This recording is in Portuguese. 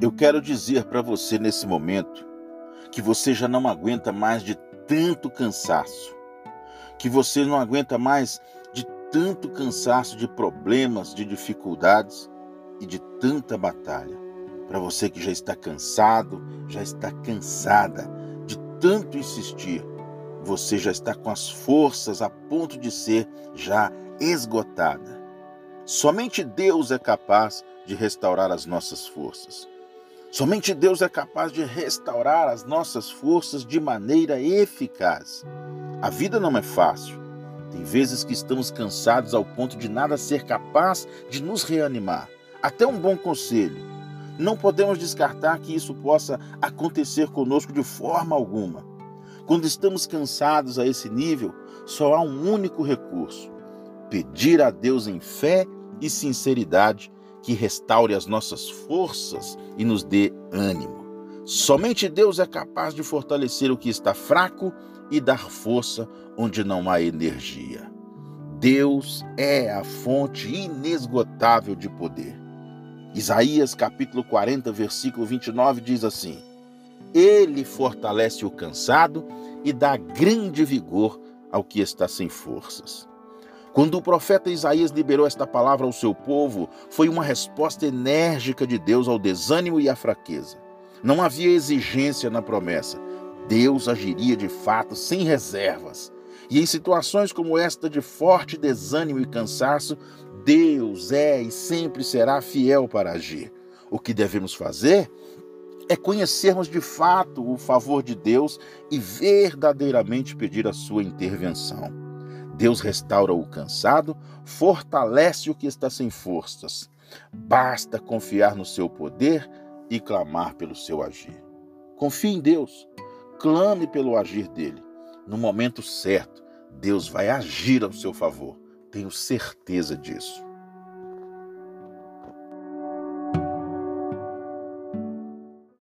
Eu quero dizer para você nesse momento que você já não aguenta mais de tanto cansaço, que você não aguenta mais de tanto cansaço de problemas, de dificuldades e de tanta batalha. Para você que já está cansado, já está cansada de tanto insistir, você já está com as forças a ponto de ser já esgotada. Somente Deus é capaz de restaurar as nossas forças. Somente Deus é capaz de restaurar as nossas forças de maneira eficaz. A vida não é fácil. Tem vezes que estamos cansados ao ponto de nada ser capaz de nos reanimar. Até um bom conselho. Não podemos descartar que isso possa acontecer conosco de forma alguma. Quando estamos cansados a esse nível, só há um único recurso: pedir a Deus em fé e sinceridade que restaure as nossas forças e nos dê ânimo. Somente Deus é capaz de fortalecer o que está fraco e dar força onde não há energia. Deus é a fonte inesgotável de poder. Isaías capítulo 40, versículo 29 diz assim: Ele fortalece o cansado e dá grande vigor ao que está sem forças. Quando o profeta Isaías liberou esta palavra ao seu povo, foi uma resposta enérgica de Deus ao desânimo e à fraqueza. Não havia exigência na promessa. Deus agiria de fato sem reservas. E em situações como esta de forte desânimo e cansaço, Deus é e sempre será fiel para agir. O que devemos fazer é conhecermos de fato o favor de Deus e verdadeiramente pedir a sua intervenção. Deus restaura o cansado, fortalece o que está sem forças. Basta confiar no seu poder e clamar pelo seu agir. Confie em Deus, clame pelo agir dele. No momento certo, Deus vai agir ao seu favor. Tenho certeza disso.